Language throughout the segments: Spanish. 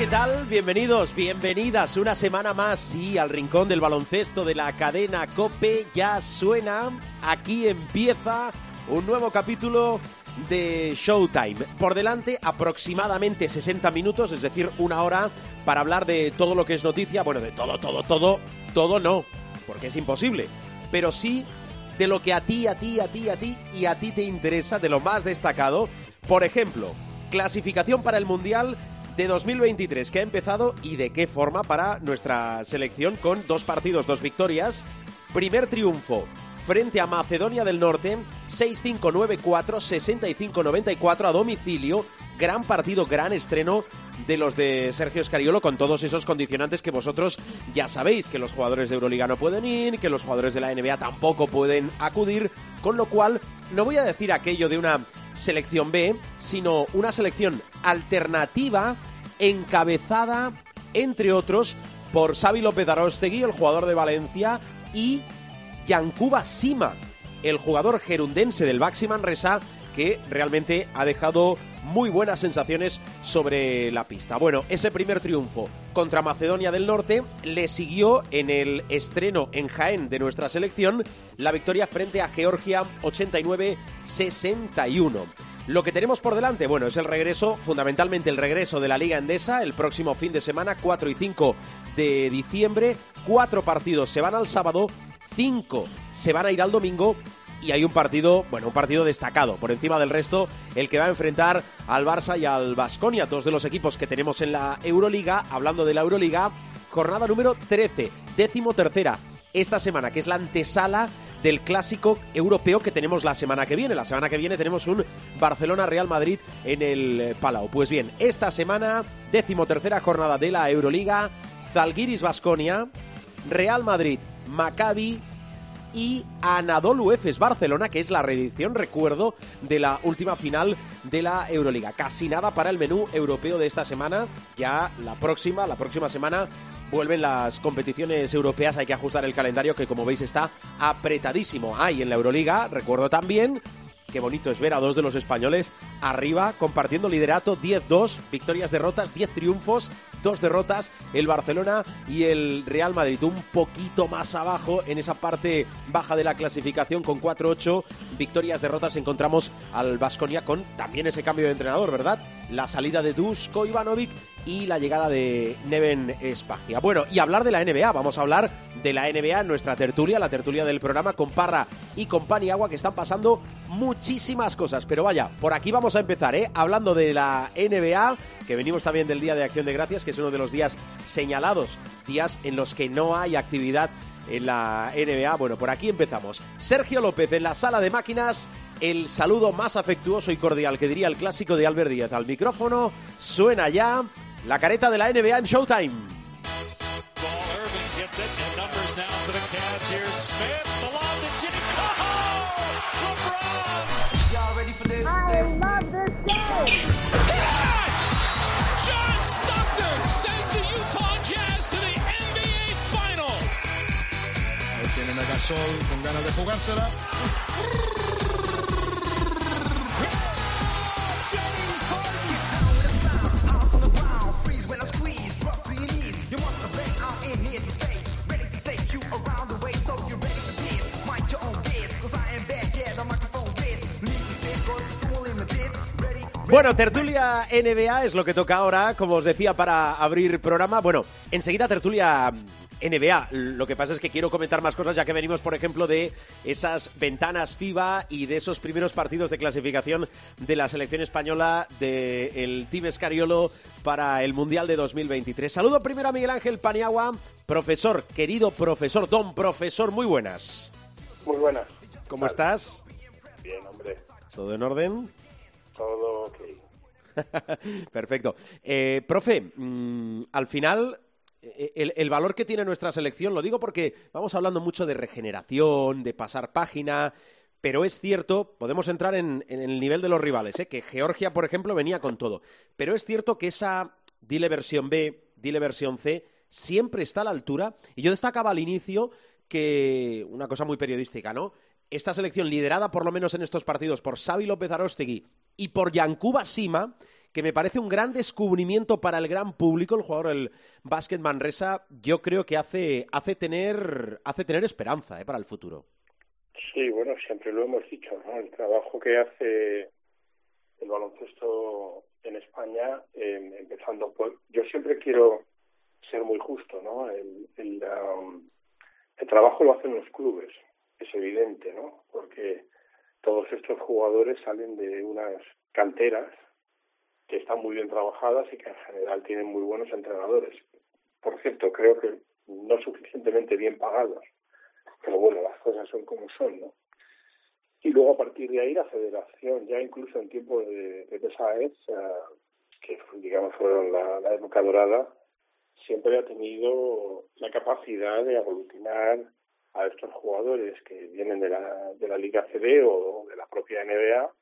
¿Qué tal? Bienvenidos, bienvenidas una semana más, sí, al rincón del baloncesto de la cadena Cope. Ya suena, aquí empieza un nuevo capítulo de Showtime. Por delante aproximadamente 60 minutos, es decir, una hora para hablar de todo lo que es noticia. Bueno, de todo, todo, todo, todo no, porque es imposible. Pero sí de lo que a ti, a ti, a ti, a ti y a ti te interesa, de lo más destacado. Por ejemplo, clasificación para el Mundial de 2023 que ha empezado y de qué forma para nuestra selección con dos partidos, dos victorias. Primer triunfo frente a Macedonia del Norte, 6-5-9-4, 65-94 a domicilio. Gran partido, gran estreno de los de Sergio Escariolo con todos esos condicionantes que vosotros ya sabéis, que los jugadores de Euroliga no pueden ir, que los jugadores de la NBA tampoco pueden acudir, con lo cual no voy a decir aquello de una selección B, sino una selección alternativa encabezada, entre otros, por Xavi López Arostegui, el jugador de Valencia, y Yankuba Sima, el jugador gerundense del Baxi Manresa, que realmente ha dejado muy buenas sensaciones sobre la pista. Bueno, ese primer triunfo contra Macedonia del Norte le siguió en el estreno en Jaén de nuestra selección la victoria frente a Georgia 89-61. Lo que tenemos por delante, bueno, es el regreso, fundamentalmente el regreso de la Liga Endesa el próximo fin de semana, 4 y 5 de diciembre. Cuatro partidos se van al sábado, cinco se van a ir al domingo y hay un partido, bueno, un partido destacado por encima del resto, el que va a enfrentar al Barça y al Basconia, dos de los equipos que tenemos en la Euroliga. Hablando de la Euroliga, jornada número 13, décimo tercera, esta semana, que es la antesala del clásico europeo que tenemos la semana que viene. La semana que viene tenemos un Barcelona-Real Madrid en el Palau. Pues bien, esta semana, décimo tercera jornada de la Euroliga, Zalgiris Basconia, Real Madrid, Maccabi y Anadolu Efes Barcelona, que es la reedición, recuerdo, de la última final de la Euroliga. Casi nada para el menú europeo de esta semana. Ya la próxima, la próxima semana vuelven las competiciones europeas. Hay que ajustar el calendario que, como veis, está apretadísimo. Hay en la Euroliga, recuerdo también, Qué bonito es ver a dos de los españoles arriba compartiendo liderato, 10-2, victorias, derrotas, 10 triunfos, dos derrotas, el Barcelona y el Real Madrid un poquito más abajo en esa parte baja de la clasificación con 4-8 victorias, derrotas. Encontramos al Vasconia con también ese cambio de entrenador, ¿verdad? La salida de Dusko Ivanovic y la llegada de Neven Spagia. Bueno, y hablar de la NBA, vamos a hablar de la NBA en nuestra tertulia, la tertulia del programa con Parra y con Paniagua que están pasando muchísimas cosas, pero vaya, por aquí vamos a empezar, ¿eh? Hablando de la NBA, que venimos también del Día de Acción de Gracias, que es uno de los días señalados, días en los que no hay actividad en la NBA. Bueno, por aquí empezamos. Sergio López en la sala de máquinas. El saludo más afectuoso y cordial que diría el clásico de Albert Díaz al micrófono. Suena ya la careta de la NBA en Showtime. Ahí a con ganas de jugársela. Bueno, tertulia NBA es lo que toca ahora, como os decía, para abrir programa. Bueno, enseguida tertulia NBA. Lo que pasa es que quiero comentar más cosas ya que venimos, por ejemplo, de esas ventanas FIBA y de esos primeros partidos de clasificación de la selección española del Team Escariolo para el Mundial de 2023. Saludo primero a Miguel Ángel Paniagua, profesor, querido profesor, don profesor, muy buenas. Muy buenas. ¿Cómo estás? Bien, hombre. ¿Todo en orden? Todo ok. Perfecto. Eh, profe, mm, al final, eh, el, el valor que tiene nuestra selección, lo digo porque vamos hablando mucho de regeneración, de pasar página, Pero es cierto, podemos entrar en, en el nivel de los rivales, ¿eh? que Georgia, por ejemplo, venía con todo. Pero es cierto que esa, dile versión B, dile versión C, siempre está a la altura. Y yo destacaba al inicio que, una cosa muy periodística, ¿no? Esta selección liderada, por lo menos en estos partidos, por Xavi López Arostegui y por Yankuba Sima, que me parece un gran descubrimiento para el gran público, el jugador del básquet Manresa, yo creo que hace, hace, tener, hace tener esperanza ¿eh? para el futuro. Sí, bueno, siempre lo hemos dicho, ¿no? El trabajo que hace el baloncesto en España, eh, empezando por... Yo siempre quiero ser muy justo, ¿no? El, um, el trabajo lo hacen los clubes, es evidente, ¿no? Porque todos estos jugadores salen de unas canteras que están muy bien trabajadas y que en general tienen muy buenos entrenadores. Por cierto, creo que no suficientemente bien pagados, pero bueno, las cosas son como son, ¿no? Y luego a partir de ahí la federación, ya incluso en tiempos de, de uh, que digamos fueron la, la época dorada, siempre ha tenido la capacidad de aglutinar a estos jugadores que vienen de la, de la Liga CD o de la propia NBA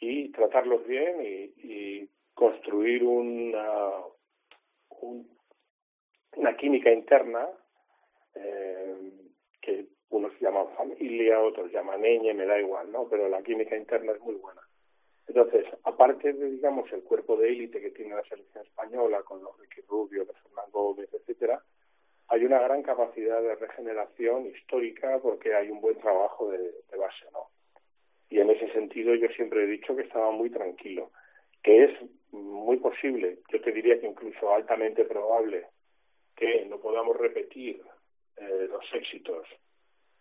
y tratarlos bien y, construir una, un, una química interna eh, que unos llaman familia, otros llaman ñ, me da igual, ¿no? Pero la química interna es muy buena. Entonces, aparte de, digamos, el cuerpo de élite que tiene la selección española, con los Ricky Rubio, de Fernando Gómez, etcétera, hay una gran capacidad de regeneración histórica porque hay un buen trabajo de, de base, ¿no? Y en ese sentido yo siempre he dicho que estaba muy tranquilo, que es muy posible, yo te diría que incluso altamente probable, que no podamos repetir eh, los éxitos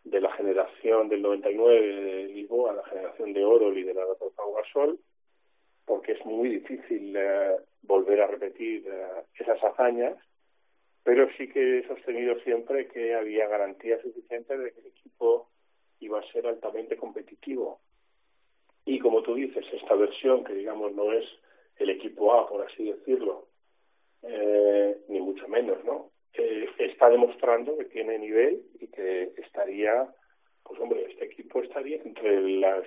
de la generación del 99 de Lisboa, la generación de oro liderada por Pau Gasol, porque es muy difícil eh, volver a repetir eh, esas hazañas, pero sí que he sostenido siempre que había garantías suficientes de que el equipo iba a ser altamente competitivo. Y como tú dices, esta versión, que digamos no es el equipo A, por así decirlo, eh, ni mucho menos, ¿no? Eh, está demostrando que tiene nivel y que estaría, pues hombre, este equipo estaría entre las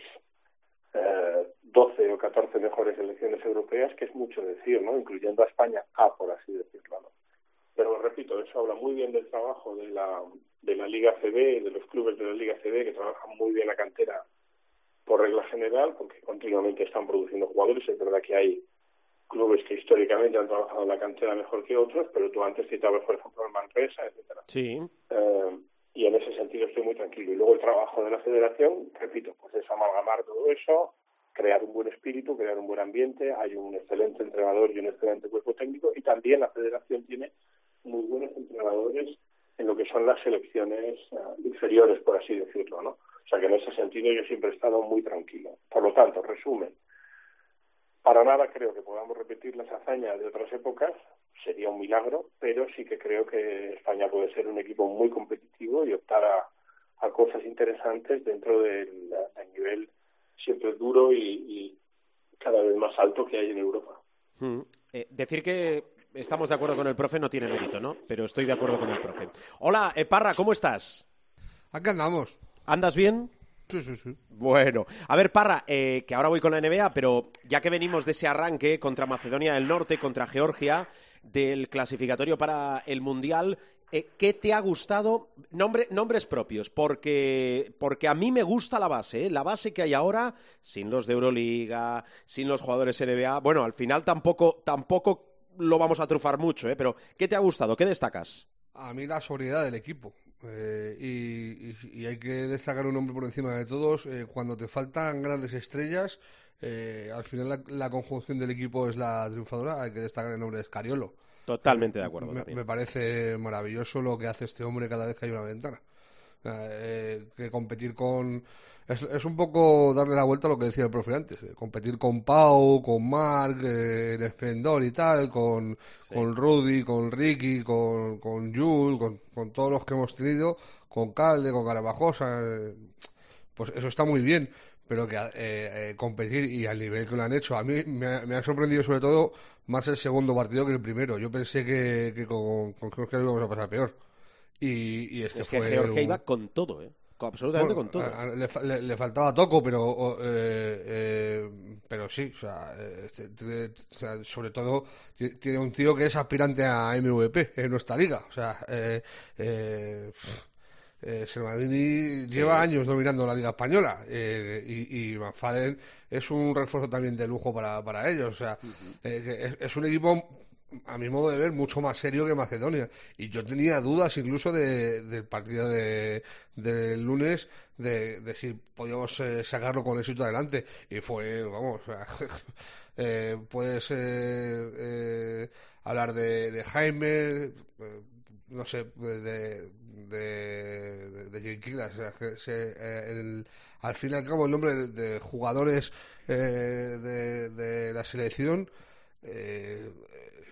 eh, 12 o 14 mejores selecciones europeas, que es mucho decir, ¿no? Incluyendo a España A, por así decirlo, eso habla muy bien del trabajo de la, de la Liga CB, de los clubes de la Liga CB, que trabajan muy bien la cantera por regla general, porque continuamente están produciendo jugadores. Es verdad que hay clubes que históricamente han trabajado la cantera mejor que otros, pero tú antes citabas, por ejemplo, el Manresa, etcétera. Sí. Eh, y en ese sentido estoy muy tranquilo. Y luego el trabajo de la federación, repito, pues es amalgamar todo eso, crear un buen espíritu, crear un buen ambiente, hay un excelente entrenador y un excelente cuerpo técnico, y también la federación tiene muy buenos entrenadores en lo que son las selecciones uh, inferiores, por así decirlo, ¿no? O sea que en ese sentido yo siempre he estado muy tranquilo. Por lo tanto, resumen, para nada creo que podamos repetir las hazañas de otras épocas, sería un milagro, pero sí que creo que España puede ser un equipo muy competitivo y optar a, a cosas interesantes dentro del, del nivel siempre duro y, y, cada vez más alto que hay en Europa. Mm. Eh, decir que estamos de acuerdo con el profe no tiene mérito, ¿no? Pero estoy de acuerdo con el profe. Hola, eh, Parra, ¿cómo estás? Aquí andamos. ¿Andas bien? Sí, sí, sí. Bueno, a ver, Parra, eh, que ahora voy con la NBA, pero ya que venimos de ese arranque contra Macedonia del Norte, contra Georgia, del clasificatorio para el Mundial, eh, ¿qué te ha gustado? Nombre, nombres propios, porque, porque a mí me gusta la base, ¿eh? la base que hay ahora, sin los de Euroliga, sin los jugadores NBA. Bueno, al final tampoco, tampoco lo vamos a trufar mucho, ¿eh? pero ¿qué te ha gustado? ¿Qué destacas? A mí la sobriedad del equipo. Eh, y, y, y, hay que destacar un nombre por encima de todos. Eh, cuando te faltan grandes estrellas, eh, al final la, la, conjunción del equipo es la triunfadora. Hay que destacar el nombre de Scariolo. Totalmente de acuerdo. Me, me, parece maravilloso lo que hace este hombre cada vez que hay una ventana. Eh, que competir con. Es, es, un poco darle la vuelta a lo que decía el profe antes. Eh, competir con Pau, con Mark, eh, el Esplendor y tal, con, sí. con Rudy, con Ricky, con, con Jules, con, con, todos los que hemos tenido, con Calde, con Carabajosa. Eh, pues eso está muy bien. Pero que eh, competir y al nivel que lo han hecho, a mí me ha, me ha, sorprendido sobre todo más el segundo partido que el primero. Yo pensé que, que con, con Georgia íbamos a pasar peor. Y, y es que, es fue que Georgia un... iba con todo, ¿eh? absolutamente con todo. le, faltaba toco, pero eh, eh, pero sí, o sea, eh, sobre todo tiene un tío que es aspirante a MVP en nuestra liga. O sea, eh, eh, lleva años dominando la liga española y, y McFadden es un refuerzo también de lujo para, para ellos. O sea, es un equipo a mi modo de ver, mucho más serio que Macedonia. Y yo tenía dudas incluso del partido de, del lunes de, de si podíamos eh, sacarlo con éxito adelante. Y fue, vamos, eh, puedes eh, hablar de, de Jaime, no sé, de, de, de, el, al fin y al cabo el nombre de, jugadores de, de la selección eh,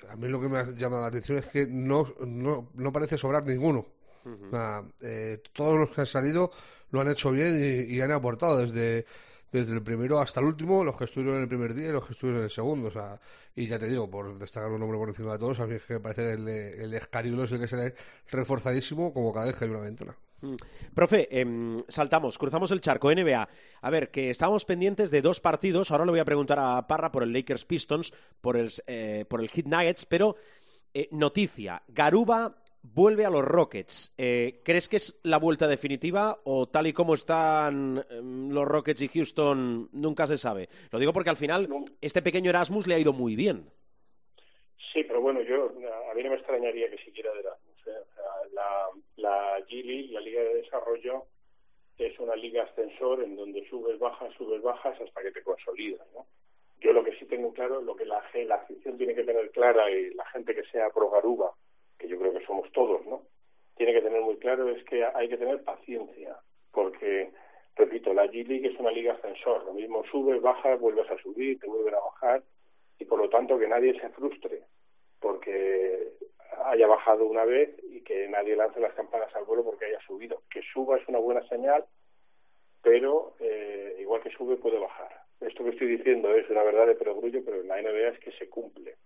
a mí lo que me ha llamado la atención es que no, no, no parece sobrar ninguno. Eh, todos los que han salido lo han hecho bien y, han aportado desde, desde el primero hasta el último, los que estuvieron en el primer día y los que estuvieron en el segundo. O sea, y ya te digo, por destacar un nombre por encima de todos, a mí es que me parece el, el Escariolo es el que sale reforzadísimo como cada vez que hay una ventana. Mm. Profe, em, saltamos, cruzamos el charco, NBA. A ver, que estábamos pendientes de dos partidos. Ahora le voy a preguntar a Parra por el Lakers Pistons, por el, eh, por el Heat Nuggets, pero eh, noticia: Garuba vuelve a los Rockets. Eh, ¿Crees que es la vuelta definitiva o tal y como están em, los Rockets y Houston nunca se sabe? Lo digo porque al final este pequeño Erasmus le ha ido muy bien. Sí, pero bueno, yo a mí no me extrañaría que siquiera de la, la G la Liga de Desarrollo, es una liga ascensor en donde subes, bajas, subes, bajas hasta que te consolidas, ¿no? Yo lo que sí tengo claro, lo que la, la afición tiene que tener clara y la gente que sea pro Garuba, que yo creo que somos todos, ¿no? Tiene que tener muy claro es que hay que tener paciencia, porque, repito, la G-League es una liga ascensor, lo mismo subes, bajas, vuelves a subir, te vuelven a bajar, y por lo tanto que nadie se frustre, porque haya bajado una vez y que nadie lance las campanas al vuelo porque haya subido. Que suba es una buena señal, pero eh, igual que sube puede bajar. Esto que estoy diciendo es una verdad de perogrullo, pero en la NBA es que se cumple.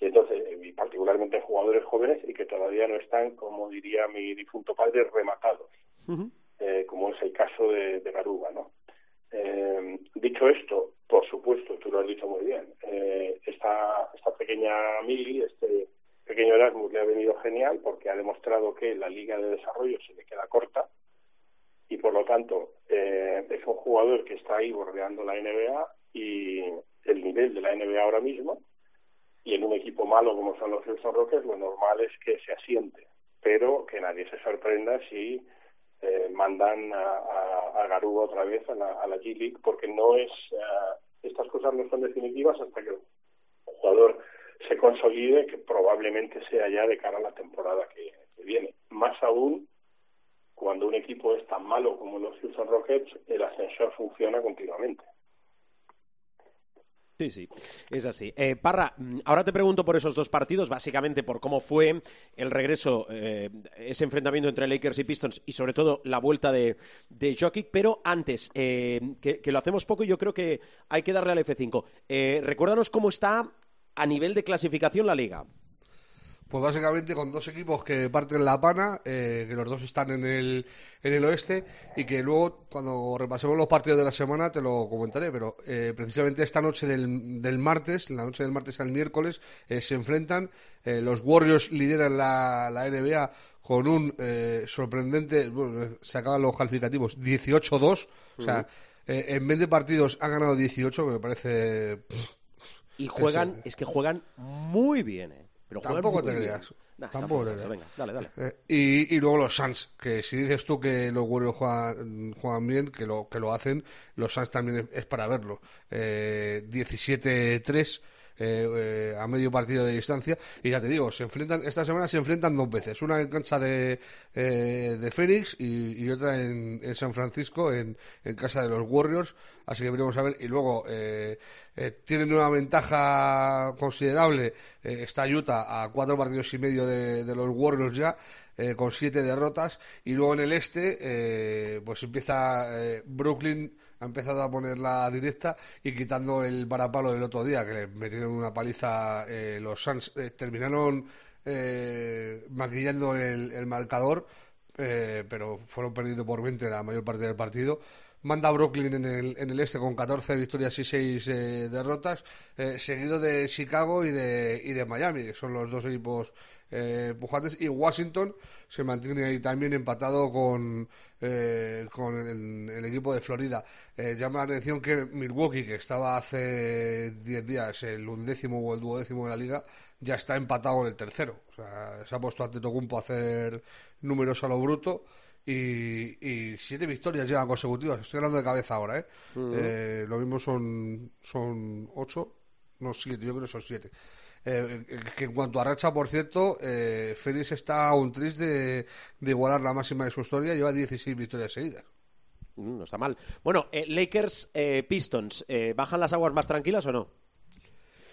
Y entonces, y particularmente en jugadores jóvenes y que todavía no están, como diría mi difunto padre, rematados, eh, como es el caso de, de Garuba, ¿no? Eh, dicho esto, por supuesto, tú lo has dicho muy bien, eh, esta, esta pequeña Mili, este pequeño Erasmus le ha venido genial porque ha demostrado que la liga de desarrollo se le queda corta y por lo tanto eh, es un jugador que está ahí bordeando la NBA y el nivel de la NBA ahora mismo. Y en un equipo malo como son los Houston Rockets lo normal es que se asiente pero que nadie se sorprenda si eh, mandan a, a, Garuba otra vez a la, a la G League porque no es eh, estas cosas no son definitivas hasta que consolide, que probablemente sea ya de cara a la temporada que, viene. Más aún cuando un equipo es tan malo como los Houston Rockets, el ascensor funciona continuamente. Sí, sí, es así. Eh, Parra, ahora te pregunto por esos dos partidos, básicamente por cómo fue el regreso, eh, ese enfrentamiento entre Lakers y Pistons y sobre todo la vuelta de, de Jokic, pero antes, eh, que, que, lo hacemos poco y yo creo que hay que darle al F5. Eh, recuérdanos cómo está a nivel de clasificación la liga? Pues básicamente con dos equipos que parten la pana, eh, que los dos están en el, en el oeste y que luego cuando repasemos los partidos de la semana te lo comentaré, pero eh, precisamente esta noche del, del martes, la noche del martes al miércoles, eh, se enfrentan, los Warriors lideran la, la NBA con un sorprendente, bueno, se acaban los calificativos, 18-2, o sea, en 20 partidos han ganado 18, que me parece y juegan, es que juegan muy bien, ¿eh? Pero tampoco te creas. tampoco te creas. Venga, dale, dale. Eh, y, y, luego los Suns, que si dices tú que los Warriors juegan, juegan, bien, que lo, que lo hacen, los Suns también es, para verlo. Eh, 17-3 eh, eh, a medio partido de distancia. Y ya te digo, se enfrentan esta semana se enfrentan dos veces, una en cancha de, eh, de Phoenix y, otra en, San Francisco, en, en, casa de los Warriors. Así que veremos a ver. Y luego tienen una ventaja considerable. está Utah a cuatro partidos y medio de, de los Warriors ya. con siete derrotas y luego en el este pues empieza Brooklyn ha empezado a poner la directa y quitando el varapalo del otro día, que le metieron una paliza eh, los Suns. Eh, terminaron eh, maquillando el, marcador, eh, pero fueron perdiendo por 20 la mayor parte del partido. Manda Brooklyn en el, en el este con 14 victorias y 6 eh, derrotas, eh, seguido de Chicago y de, y de Miami, que son los dos equipos eh, pujantes. Y Washington se mantiene ahí también empatado con, eh, con el, el equipo de Florida. Eh, llama la atención que Milwaukee, que estaba hace 10 días el undécimo o el duodécimo de la liga, ya está empatado en el tercero. O sea, se ha puesto ante Tocumpo a hacer números a lo bruto. Y, y siete victorias llevan consecutivas. Estoy hablando de cabeza ahora, ¿eh? Eh, lo mismo son, son ocho, no siete, yo creo que son siete. Eh, que en cuanto a racha, por cierto, eh, Félix está a un tris de, de igualar la máxima de su historia, lleva 16 victorias seguidas. Mm, No está mal. Bueno, eh, Lakers eh, Pistons, ¿bajan las aguas más tranquilas o no?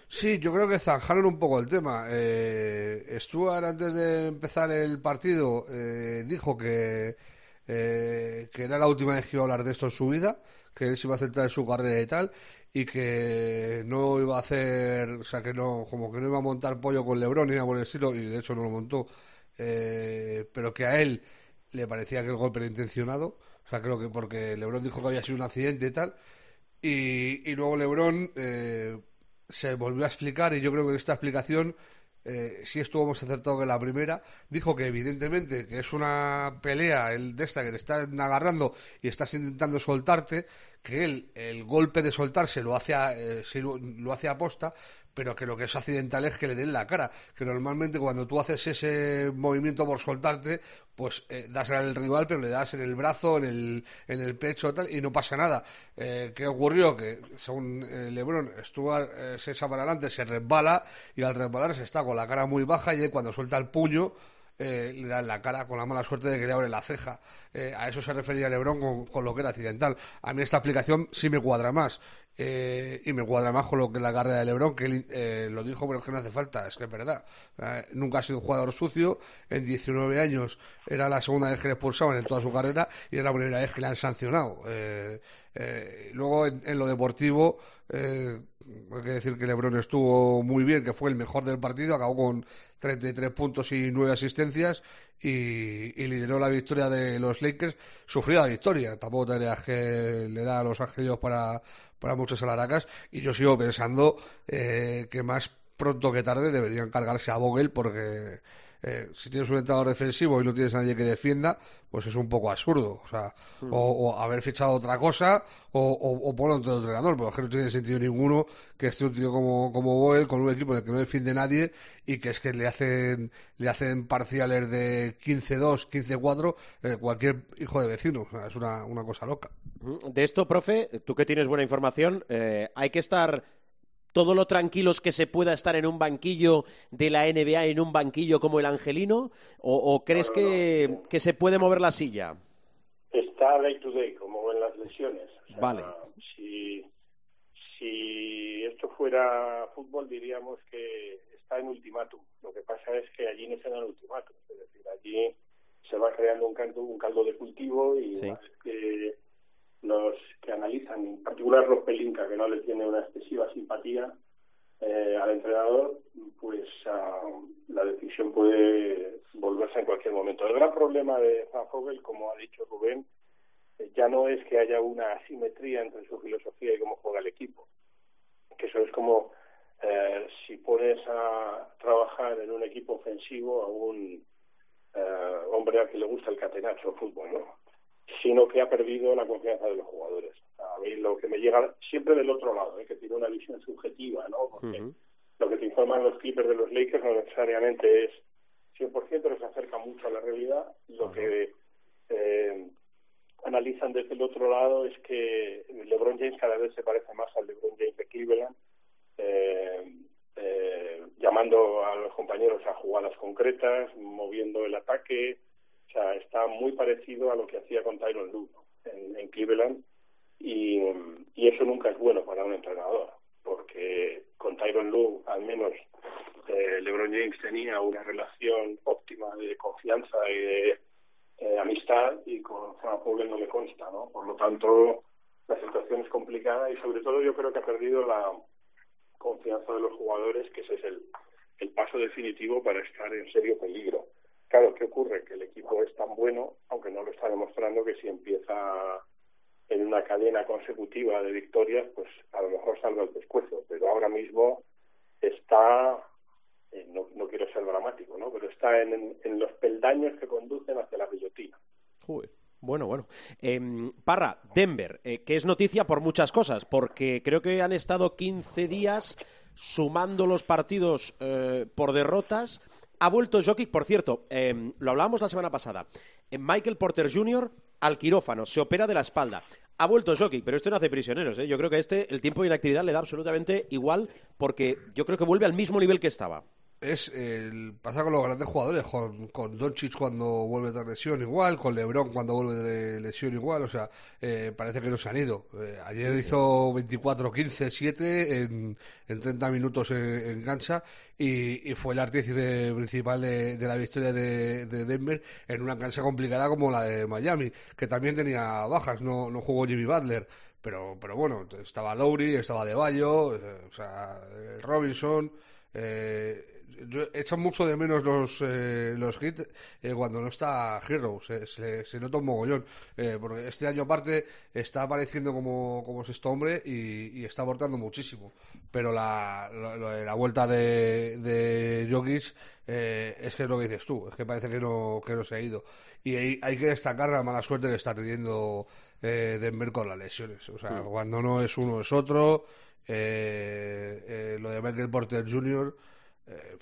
Sí, yo creo que zanjaron un poco el tema. Eh, Stuart, antes de empezar el partido, dijo que, eh, que era la última vez que iba a hablar de esto en su vida, que él se iba a centrar en su carrera y tal, y que no iba a hacer, o sea, que no, como que no iba a montar pollo con LeBron ni nada por el estilo, y de hecho no lo montó, eh, pero que a él le parecía que el golpe era intencionado, o sea, creo que porque LeBron dijo que había sido un accidente y tal, y, luego LeBron eh, se volvió a explicar y yo creo que esta explicación eh, sí estuvo más acertado que la primera. Dijo que evidentemente que es una pelea el de esta que te están agarrando y estás intentando soltarte, que él el golpe de soltarse lo hace eh, lo, hace a posta, pero que lo que es accidental es que le den la cara. Que normalmente cuando tú haces ese movimiento por soltarte, pues eh, das al rival, pero le das en el brazo, en el, en el pecho tal, y no pasa nada. Eh, ¿Qué ocurrió? Que según eh, Lebron, Stuart eh, se echa para adelante, se resbala, y al resbalarse está con la cara muy baja, y él cuando suelta el puño, eh, le da en la cara con la mala suerte de que le abre la ceja. A eso se refería Lebron con, con lo que era accidental. A mí esta aplicación sí me cuadra más. Eh, y me cuadra más con lo que la carrera de Lebron, que él eh, lo dijo, pero es que no hace falta, es que es verdad. Nunca ha sido un jugador sucio, en 19 años era la segunda vez que le expulsaban en toda su carrera y es la primera vez que le han sancionado. Eh, eh, luego, en, en, lo deportivo, eh, hay que decir que Lebron estuvo muy bien, que fue el mejor del partido, acabó con 33 puntos y 9 asistencias y, lideró la victoria de los Lakers. Sufrió la victoria, tampoco te creas que le da a los ángeles para, para muchas alaracas y yo sigo pensando eh, que más pronto que tarde deberían cargarse a Vogel porque eh, si tienes un entrenador defensivo y no tienes a nadie que defienda, pues es un poco absurdo. O sea, Mm. o, o haber fichado otra cosa o, o, o poner otro entrenador, pero es que no tiene sentido ninguno que esté un tío como, como Boel con un equipo en el que no defiende nadie y que es que le hacen, le hacen parciales de 15-2, 15-4, eh, cualquier hijo de vecino. O sea, es una, una cosa loca. Mm, De esto, profe, tú que tienes buena información, eh, hay que estar todo lo tranquilos que se pueda estar en un banquillo de la NBA, en un banquillo como el Angelino, o, o crees No, no, que, no. que se puede mover la silla? Está day to day, como en las lesiones. O sea, Vale. Si, si esto fuera fútbol, diríamos que está en ultimátum. Lo que pasa es que allí no se dan ultimátum. Es decir, allí se va creando un caldo, un caldo de cultivo y Sí. que los que analizan, en particular los Pelinka, que no le tiene una excesiva simpatía eh, al entrenador, pues ah, la decisión puede volverse en cualquier momento. El gran problema de Van Fogel, como ha dicho Rubén, eh, ya no es que haya una asimetría entre su filosofía y cómo juega el equipo. Que eso es como eh, si pones a trabajar en un equipo ofensivo a un eh, hombre al que le gusta el catenacho fútbol, ¿no? Sino que ha perdido la confianza de los jugadores. A mí lo que me llega siempre del otro lado, ¿eh? que tiene una visión subjetiva, ¿no? Porque lo que te informan los Clippers de los Lakers no necesariamente es 100%, les acerca mucho a la realidad. Lo que eh, analizan desde el otro lado es que LeBron James cada vez se parece más al LeBron James de Cleveland, eh, eh, llamando a los compañeros a jugadas concretas, moviendo el ataque. Está muy parecido a lo que hacía con Tyron Lue en, Cleveland y, eso nunca es bueno para un entrenador porque con Tyron Lue al menos eh, LeBron James tenía una relación óptima de confianza y de eh, amistad y con Frank Vogel no le consta, ¿no? Por lo tanto, la situación es complicada y sobre todo yo creo que ha perdido la confianza de los jugadores, que ese es el paso definitivo para estar en serio peligro. Claro, ¿qué ocurre? Que el equipo es tan bueno, aunque no lo está demostrando, que si empieza en una cadena consecutiva de victorias, pues a lo mejor salva el pescuezo. Pero ahora mismo está, eh, no, quiero ser dramático, ¿no? Pero está en, en los peldaños que conducen hacia la guillotina. Bueno, bueno. Eh, Parra, Denver, eh, que es noticia por muchas cosas, porque creo que han estado 15 días sumando los partidos eh, por derrotas. Ha vuelto Jokic, por cierto, eh, lo hablábamos la semana pasada. Eh, Michael Porter Jr. al quirófano, se opera de la espalda. Ha vuelto Jokic, pero esto no hace prisioneros. ¿eh? Yo creo que este, el tiempo de inactividad le da absolutamente igual, porque yo creo que vuelve al mismo nivel que estaba es el pasa con los grandes jugadores, con, con Doncic cuando vuelve de lesión igual, con LeBron cuando vuelve de lesión igual, o sea, eh, parece que no se han ido. Eh, ayer hizo 24-15, 7 en, en 30 minutos en, en cancha y, y, fue el artífice principal de, de la victoria de, de, Denver en una cancha complicada como la de Miami, que también tenía bajas, no, no jugó Jimmy Butler. Pero, pero bueno, estaba Lowry, estaba De Bayo, eh, o sea, Robinson, eh, yo echan mucho de menos los, eh, los hits eh, cuando no está Hero, se, se, se nota un mogollón, eh, porque este año aparte está apareciendo como, como sexto hombre y, y está aportando muchísimo, pero la, la, la vuelta de, de Jokic eh, es que es lo que dices tú, es que parece que no, que no se ha ido. Y hay, hay que destacar la mala suerte que está teniendo eh, Denver con las lesiones, o sea, mm. cuando no es uno es otro, eh, eh, lo de Michael Porter Jr., eh,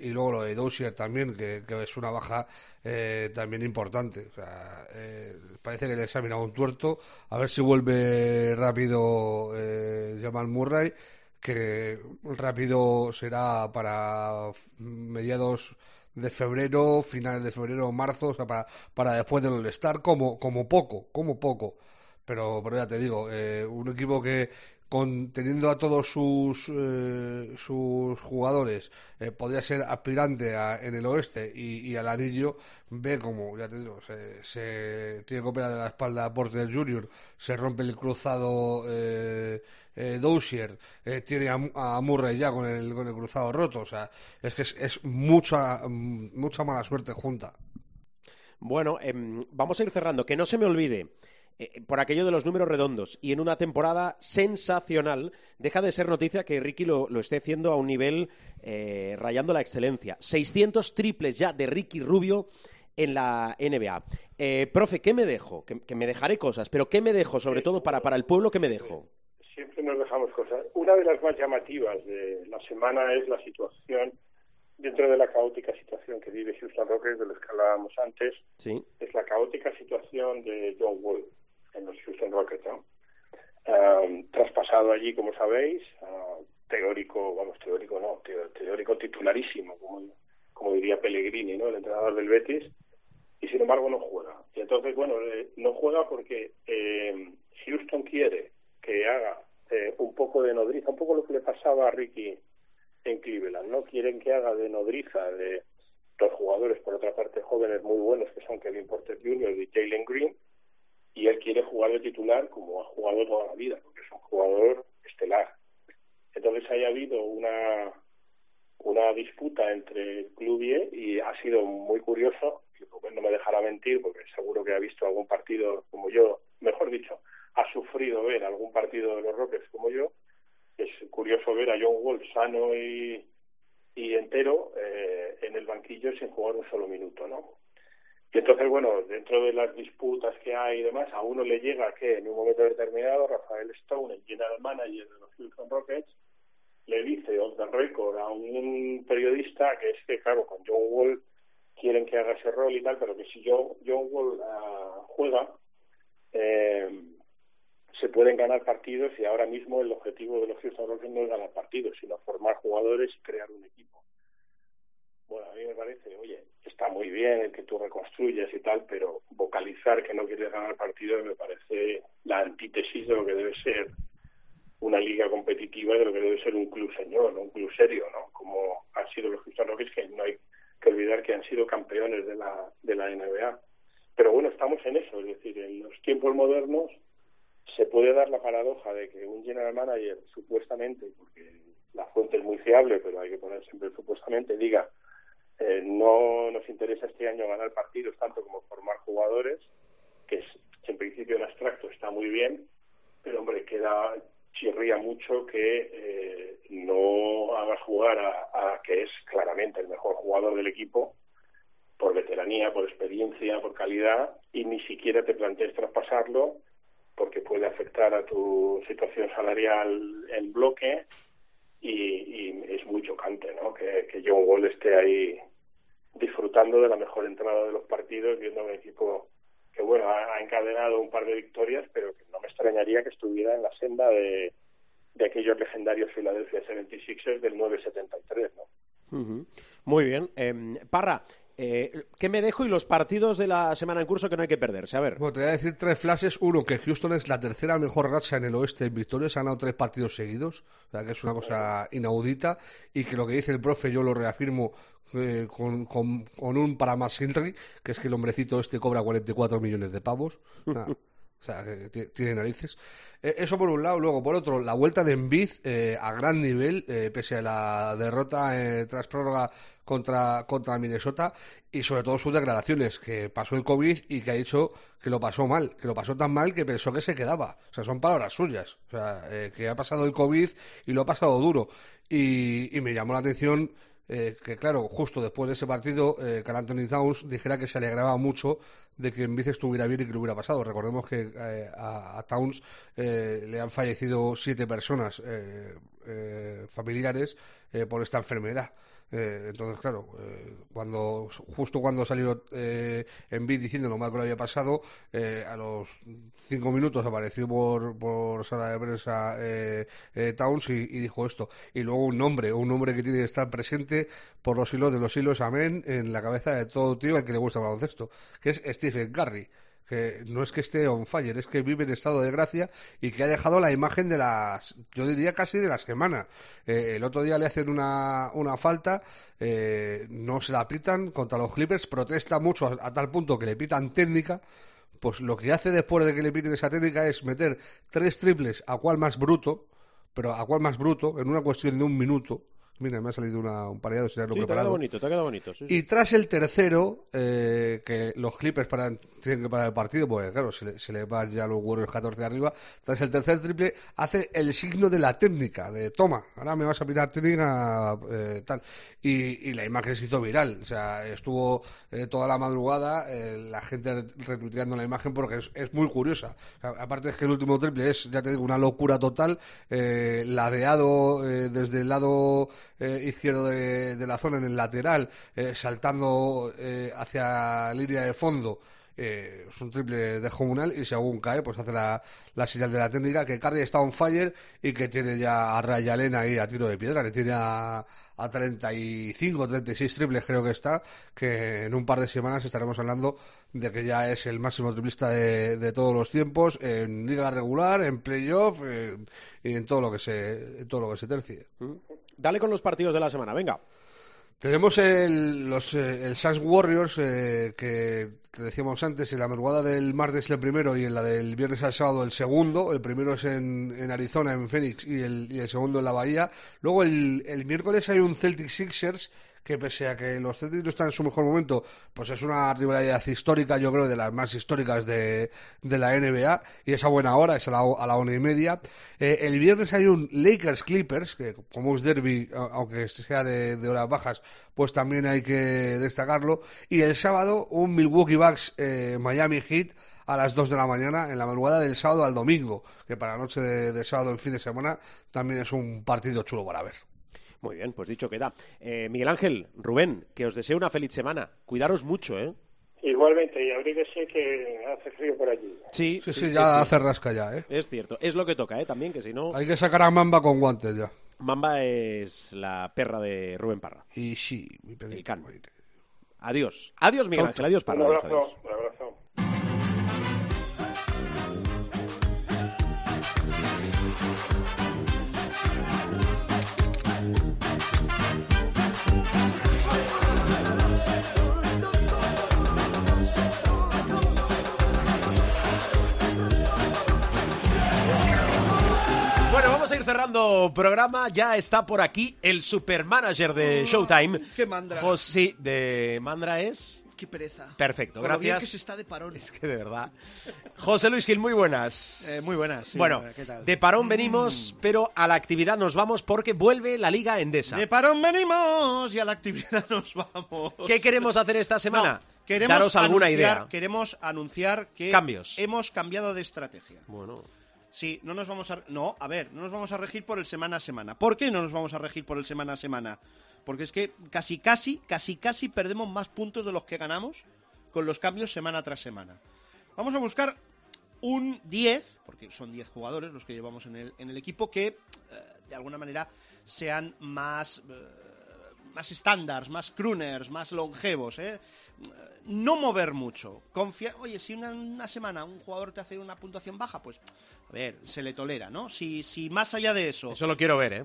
y luego lo de Dozier también, que, es una baja eh, también importante. O sea, eh, parece que le ha mirado un tuerto. A ver si vuelve rápido eh, Jamal Murray, que rápido será para mediados de febrero, finales de febrero, marzo, o sea, para, para después del All-Star, como, como poco, como poco. Pero, pero ya te digo, eh, un equipo que, con, teniendo a todos sus, eh, sus jugadores, eh, podría ser aspirante a, en el oeste y, al anillo, ve como, ya te digo, se, tiene que operar de la espalda a Porter Jr., se rompe el cruzado eh, eh, Dozier, tiene a, a, Murray ya con el, con el cruzado roto, o sea, es que es, es mucha, mucha mala suerte junta. Bueno, eh, vamos a ir cerrando, que no se me olvide eh, por aquello de los números redondos y en una temporada sensacional, deja de ser noticia que Ricky lo, lo esté haciendo a un nivel eh, rayando la excelencia. 600 triples ya de Ricky Rubio en la NBA. Eh, profe, ¿qué me dejo? Que, que, me dejaré cosas, pero ¿qué me dejo? Sobre todo para, para el pueblo, ¿qué me dejo? Siempre nos dejamos cosas. Una de las más llamativas de la semana es la situación dentro de la caótica situación que vive Houston Rockets, de los que hablábamos antes, sí. es la caótica situación de John Wall en los Houston Rockets, ¿no? Um, traspasado allí, como sabéis, uh, teórico, vamos, teórico no, teórico titularísimo, como, diría Pellegrini, ¿no? El entrenador del Betis, y sin embargo no juega. Y entonces, bueno, eh, no juega porque eh, Houston quiere que haga eh, un poco de nodriza, un poco lo que le pasaba a Ricky en Cleveland, ¿no? Quieren que haga de nodriza de dos jugadores, por otra parte, jóvenes muy buenos, que son Kevin Porter Jr. y Jalen Green, y él quiere jugar de titular como ha jugado toda la vida, porque es un jugador estelar. Entonces haya habido una una disputa entre el club y ha sido muy curioso, y no me dejará mentir porque seguro que ha visto algún partido como yo, mejor dicho, ha sufrido ver algún partido de los Rockets como yo, es curioso ver a John Wall sano y, y entero eh, en el banquillo sin jugar un solo minuto, ¿no? Y entonces, bueno, dentro de las disputas que hay y demás, a uno le llega que en un momento determinado Rafael Stone, el general manager de los Houston Rockets, le dice off the record a un periodista que es que, claro, con John Wall quieren que haga ese rol y tal, pero que si John, John Wall uh, juega, eh, se pueden ganar partidos y ahora mismo el objetivo de los Houston Rockets no es ganar partidos, sino formar jugadores y crear un equipo. Bueno, a mí me parece, oye, está muy bien el que tú reconstruyes y tal, pero vocalizar que no quieres ganar partidos me parece la antítesis de lo que debe ser una liga competitiva de lo que debe ser un club señor, un club serio, ¿no? Como han sido los Houston Rockets, que no hay que olvidar que han sido campeones de la, de la NBA. Pero bueno, estamos en eso, es decir, en los tiempos modernos se puede dar la paradoja de que un general manager, supuestamente, porque la fuente es muy fiable, pero hay que poner siempre supuestamente, diga Eh, no nos interesa este año ganar partidos tanto como formar jugadores, que es, en principio en abstracto está muy bien, pero hombre, queda chirría mucho que eh, no hagas jugar a, a que es claramente el mejor jugador del equipo por veteranía, por experiencia, por calidad, y ni siquiera te plantees traspasarlo porque puede afectar a tu situación salarial en bloque y, y es muy chocante ¿no? que, que John Wall esté ahí disfrutando de la mejor entrada de los partidos, viendo un equipo que bueno ha, encadenado un par de victorias, pero que no me extrañaría que estuviera en la senda de, de aquellos legendarios Philadelphia 76ers del 973, ¿no? Ujú. Muy bien. Eh, Parra, eh, ¿qué me dejo y los partidos de la semana en curso que no hay que perderse? A ver. Bueno, te voy a decir tres flashes. Uno, que Houston es la tercera mejor racha en el oeste en victorias. Ha ganado tres partidos seguidos. O sea, que es una cosa inaudita. Y que lo que dice el profe, yo lo reafirmo eh, con, con, con un para más Henry, que es que el hombrecito este cobra 44 millones de pavos. O que t- tiene narices. Eh, eso por un lado. Luego, por otro, la vuelta de Embiid eh, a gran nivel, eh, pese a la derrota eh, tras prórroga contra, contra Minnesota. Y sobre todo sus declaraciones, que pasó el COVID y que ha dicho que lo pasó mal. Que lo pasó tan mal que pensó que se quedaba. O sea, son palabras suyas. O sea, eh, que ha pasado el COVID y lo ha pasado duro. Y, y me llamó la atención eh, que claro, justo después de ese partido, eh, Carl Anthony Towns dijera que se alegraba mucho de que Embiid estuviera bien y que lo hubiera pasado. Recordemos que eh, a, a Towns eh, le han fallecido siete personas eh, familiares por esta enfermedad. Eh, entonces, claro, eh, cuando justo cuando salió eh, Embiid diciendo lo mal que lo había pasado, eh, a los cinco minutos apareció por, por sala de prensa eh, Towns y, y dijo esto. Y luego un nombre, un nombre que tiene que estar presente por los hilos de los hilos, amén, en la cabeza de todo tío al que le gusta el baloncesto, que es Stephen Curry que no es que esté on fire, es que vive en estado de gracia y que ha dejado la imagen de las, yo diría casi de la semana. Eh, el otro día le hacen una, una falta, eh, no se la pitan contra los Clippers, protesta mucho a, a tal punto que le pitan técnica. Pues lo que hace después de que le piten esa técnica es meter tres triples a cual más bruto, pero a cual más bruto, en una cuestión de un minuto. Mira, me ha salido una, un pareado sin haberlo Sí, te ha preparado. quedado bonito, te ha quedado bonito. sí. Y tras el tercero, eh, que los Clippers paran, tienen que parar el partido, porque claro, se le, se le van ya los Warriors 14 de arriba. Tras el tercer triple, hace el signo de la técnica, de toma, ahora me vas a pitar técnica, eh, tal. Y, y la imagen se hizo viral, o sea, estuvo eh, toda la madrugada la gente retuiteando la imagen porque es, es muy curiosa. O sea, aparte es que el último triple es, ya te digo, una locura total, ladeado eh, desde el lado eh, izquierdo de, de la zona en el lateral, eh, saltando eh, hacia línea de fondo. Eh, es un triple descomunal y según cae, pues hace la, la señal de la técnica que Cardi está on fire y que tiene ya a Rayalena ahí a tiro de piedra, que tiene a, a 35, 36 triples creo que está, que en un par de semanas estaremos hablando de que ya es el máximo triplista de, de todos los tiempos en liga regular, en playoff en- y en todo lo que se, en todo lo que se tercie. Dale con los partidos de la semana, venga. Tenemos el, los, eh, el Suns Warriors, eh, que te decíamos antes, en la madrugada del martes el primero y en la del viernes al sábado el segundo. El primero es en, en Arizona, en Phoenix, y el, y el segundo en la Bahía. Luego el, el miércoles hay un Celtic Sixers, que pese a que los Celtics no están en su mejor momento, pues es una rivalidad histórica, yo creo, de las más históricas de, de la NBA, y es a buena hora, es a la, a la una y media. Eh, el viernes hay un Lakers Clippers, que como es derby, aunque sea de, de horas bajas, pues también hay que destacarlo. Y el sábado un Milwaukee Bucks eh, Miami Heat a las 2 de la mañana, en la madrugada del sábado al domingo, que para la noche de, de sábado, el fin de semana, también es un partido chulo para ver. Muy bien, pues dicho queda. Eh, Miguel Ángel, Rubén, que os deseo una feliz semana. Cuidaros mucho, ¿eh? Igualmente, y abríguese que hace frío por allí. Sí, Sí, ya cierto. hace rasca ya, ¿eh? Es cierto, es lo que toca, ¿eh? También, que si no, Hay que sacar a Mamba con guantes ya. Mamba es la perra de Rubén Parra. Y sí, mi película. El can. Adiós. Adiós, Miguel Ángel. Adiós, Un Parra. Adiós, abrazo, adiós. un abrazo. Cerrando programa. Ya está por aquí el supermanager de Showtime. ¡Qué mandra! Jos- sí, de Mandra es. Qué pereza. Perfecto, Con lo bien gracias. que se está de parón. Es que de verdad. José Luis Gil, muy buenas. Eh, muy buenas. sí, bueno, ¿qué tal? Mm. de parón venimos, pero a la actividad nos vamos porque vuelve la Liga Endesa. De parón venimos y a la actividad nos vamos. ¿Qué queremos hacer esta semana? No, queremos Daros alguna anunciar- idea. Queremos anunciar que Cambios. hemos cambiado de estrategia. Bueno, Sí, no nos vamos a... No, a ver, no nos vamos a regir por el semana a semana. ¿Por qué no nos vamos a regir por el semana a semana? Porque es que casi, casi, casi, casi perdemos más puntos de los que ganamos con los cambios semana tras semana. Vamos a buscar un 10, porque son 10 jugadores los que llevamos en el, en el equipo, que eh, de alguna manera sean más... eh, más estándares, más crooners, más longevos, ¿eh? No mover mucho. Confiar, oye, si una, una semana un jugador te hace una puntuación baja, pues, a ver, se le tolera, ¿no? Si, si más allá de eso, eso lo quiero ver, ¿eh?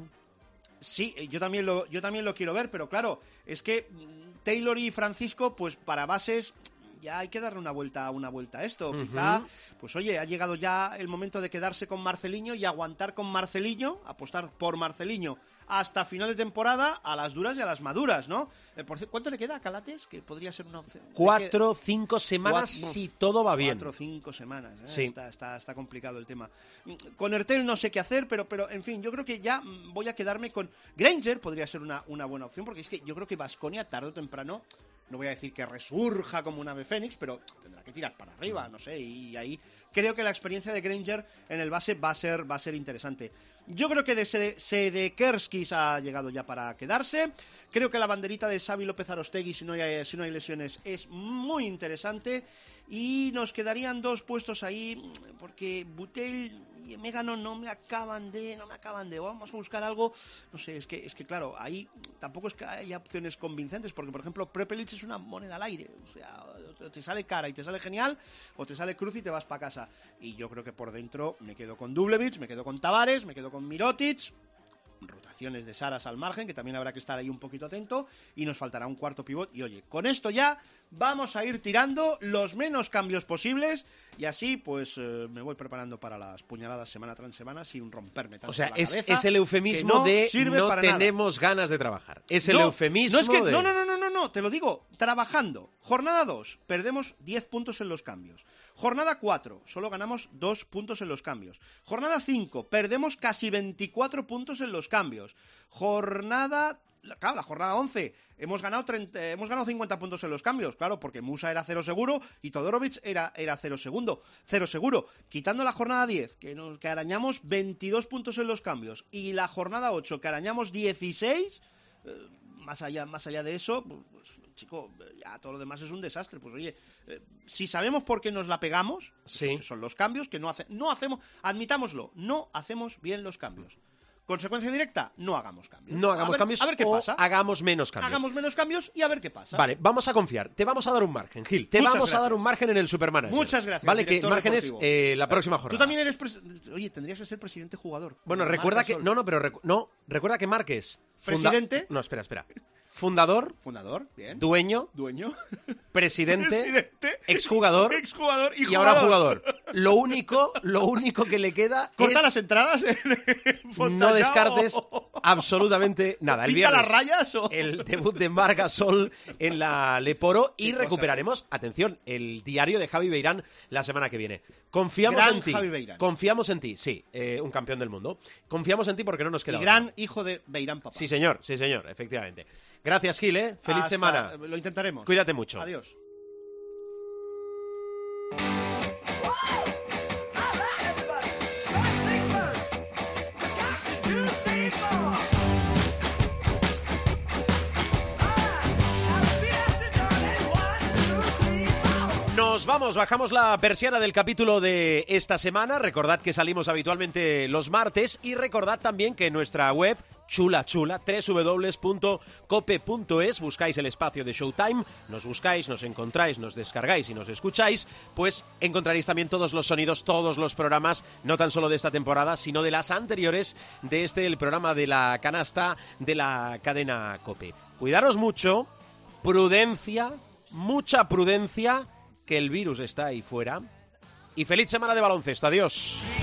Sí, eh, yo también lo, yo también lo quiero ver, pero claro, es que mm, Taylor y Francisco, pues para bases ya hay que darle una vuelta, una vuelta a esto. Quizá, pues oye, ha llegado ya el momento de quedarse con Marceliño y aguantar con Marceliño, apostar por Marceliño hasta final de temporada a las duras y a las maduras, ¿no? Eh, ¿Cuánto le queda a Calates? Que podría ser una opción. Cuatro, cinco semanas Cuatro- si todo va bien. Cuatro o cinco semanas. ¿eh? Sí. Está, está, está complicado el tema. Mm, Con Ertel no sé qué hacer, pero, pero en fin, yo creo que ya mm, voy a quedarme con Granger, podría ser una, una buena opción, porque es que yo creo que Vasconia tarde o temprano, no voy a decir que resurja como un ave fénix, pero tendrá que tirar para arriba, no sé, y ahí creo que la experiencia de Granger en el base va a ser, va a ser interesante. Yo creo que de Sede- Sedekerskis ha llegado ya para quedarse. Creo que la banderita de Xavi López Arostegui, si no hay, si no hay lesiones, es muy interesante. Y nos quedarían dos puestos ahí, porque Butel y Megano no me acaban de. No me acaban de. Vamos a buscar algo. No sé, es que, es que claro, ahí tampoco es que haya opciones convincentes, porque por ejemplo, Prepelic es una moneda al aire. O sea, te sale cara y te sale genial, o te sale cruz y te vas para casa. Y yo creo que por dentro me quedo con Dublevich, me quedo con Tavares, me quedo con Mirotic, de Saras al margen, que también habrá que estar ahí un poquito atento, y nos faltará un cuarto pivot. Y oye, con esto ya vamos a ir tirando los menos cambios posibles, y así pues eh, me voy preparando para las puñaladas semana tras semana sin romperme tanto O sea, la es, cabeza, es el eufemismo no de no nada. tenemos ganas de trabajar. Es el No, eufemismo no, es que- de... no, no, no, no, no, no, te lo digo, trabajando. Jornada 2, perdemos 10 puntos en los cambios. Jornada 4, solo ganamos 2 puntos en los cambios. Jornada 5, perdemos casi 24 puntos en los cambios. Jornada... Claro, la jornada 11, hemos ganado, 30 hemos ganado 50 puntos en los cambios, claro, porque Musa era cero seguro y Todorovic era, era cero segundo, cero seguro. Quitando la jornada 10, que, nos, que arañamos 22 puntos en los cambios, y la jornada 8, que arañamos 16, eh, más allá, más allá de eso, pues, pues, chico, eh, ya todo lo demás es un desastre. Pues oye, eh, si sabemos por qué nos la pegamos, Sí. son los cambios, que no, hace, no hacemos, admitámoslo, no hacemos bien los cambios. Consecuencia directa, no hagamos cambios. No A hagamos ver- cambios A ver qué o pasa. hagamos menos cambios. Hagamos menos cambios y a ver qué pasa. Vale, vamos a confiar. Te vamos a dar un margen, Gil. Te Muchas vamos a dar un margen en el Supermanager. Muchas gracias, Vale, que margen es eh, la próxima jornada. Tú también eres... Oye, tendrías que ser presidente jugador. Bueno, recuerda que... No, no, pero recu- no, recuerda que Márquez... funda- Presidente. No, espera, espera. Fundador, Fundador, bien. dueño, Dueño. presidente, Presidente. exjugador Exjugador y, y ahora jugador. Lo único, lo único que le queda Corta es las entradas en no descartes absolutamente nada. El ¿Pinta viernes, las rayas o...? el debut de Marc Sol en la Leporo y recuperaremos, atención, el diario de Javi Beirán la semana que viene. Confiamos Gran en ti. Javi Beirán. Confiamos en ti, sí, eh, un campeón del mundo. Confiamos en ti porque no nos queda Y gran hijo de Beirán Papá. Sí, señor, sí, señor, efectivamente. Gracias, Gil, ¿eh? Feliz Hasta- semana. Lo intentaremos. Cuídate mucho. Adiós. Vamos, bajamos la persiana del capítulo de esta semana. Recordad que salimos habitualmente los martes y recordad también que en nuestra web chula chula www.cope.es buscáis el espacio de Showtime, nos buscáis, nos encontráis, nos descargáis y nos escucháis, pues encontraréis también todos los sonidos, todos los programas, no tan solo de esta temporada, sino de las anteriores de este el programa de la canasta de la cadena Cope. Cuidaros mucho, prudencia, mucha prudencia, que el virus está ahí fuera. Y feliz semana de baloncesto. Adiós.